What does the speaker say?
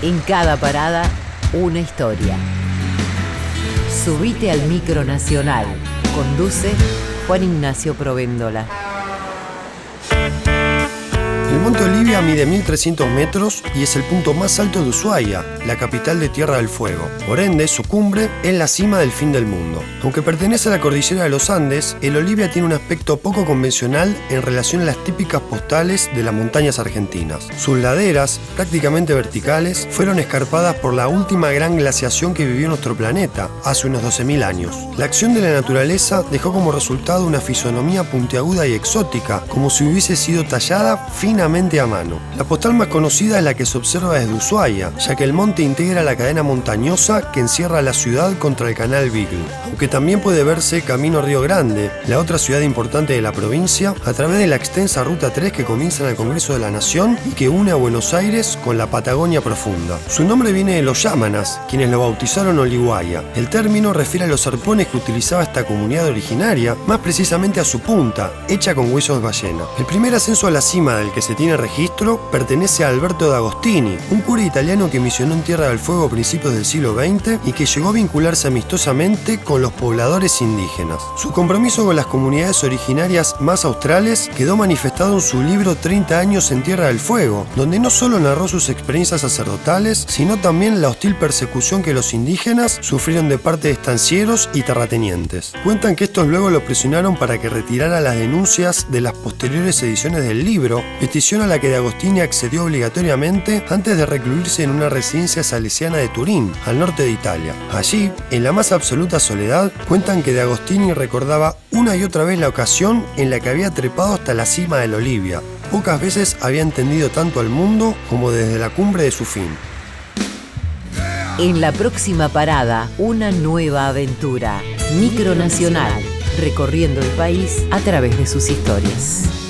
En cada parada, una historia. Subite al micro nacional. Conduce Juan Ignacio Provéndola. Monte Olivia mide 1300 metros y es el punto más alto de Ushuaia, la capital de Tierra del Fuego. Por ende, su cumbre es la cima del fin del mundo. Aunque pertenece a la cordillera de los Andes, el Olivia tiene un aspecto poco convencional en relación a las típicas postales de las montañas argentinas. Sus laderas, prácticamente verticales, fueron escarpadas por la última gran glaciación que vivió nuestro planeta, hace unos 12.000 años. La acción de la naturaleza dejó como resultado una fisonomía puntiaguda y exótica, como si hubiese sido tallada finamente a mano. La postal más conocida es la que se observa desde Ushuaia, ya que el monte integra la cadena montañosa que encierra la ciudad contra el canal Beagle, aunque también puede verse camino Río Grande, la otra ciudad importante de la provincia, a través de la extensa Ruta 3 que comienza en el Congreso de la Nación y que une a Buenos Aires con la Patagonia profunda. Su nombre viene de los yámanas, quienes lo bautizaron Oliguaya. El término refiere a los arpones que utilizaba esta comunidad originaria, más precisamente a su punta, hecha con huesos de ballena. El primer ascenso a la cima del que se tiene registro pertenece a Alberto D'Agostini, un cura italiano que misionó en Tierra del Fuego a principios del siglo XX y que llegó a vincularse amistosamente con los pobladores indígenas. Su compromiso con las comunidades originarias más australes quedó manifestado en su libro 30 años en Tierra del Fuego, donde no solo narró sus experiencias sacerdotales, sino también la hostil persecución que los indígenas sufrieron de parte de estancieros y terratenientes. Cuentan que estos luego lo presionaron para que retirara las denuncias de las posteriores ediciones del libro, a la que de Agostini accedió obligatoriamente antes de recluirse en una residencia salesiana de Turín, al norte de Italia. Allí, en la más absoluta soledad, cuentan que de Agostini recordaba una y otra vez la ocasión en la que había trepado hasta la cima de la Olivia. Pocas veces había entendido tanto al mundo como desde la cumbre de su fin. En la próxima parada, una nueva aventura. Micronacional, recorriendo el país a través de sus historias.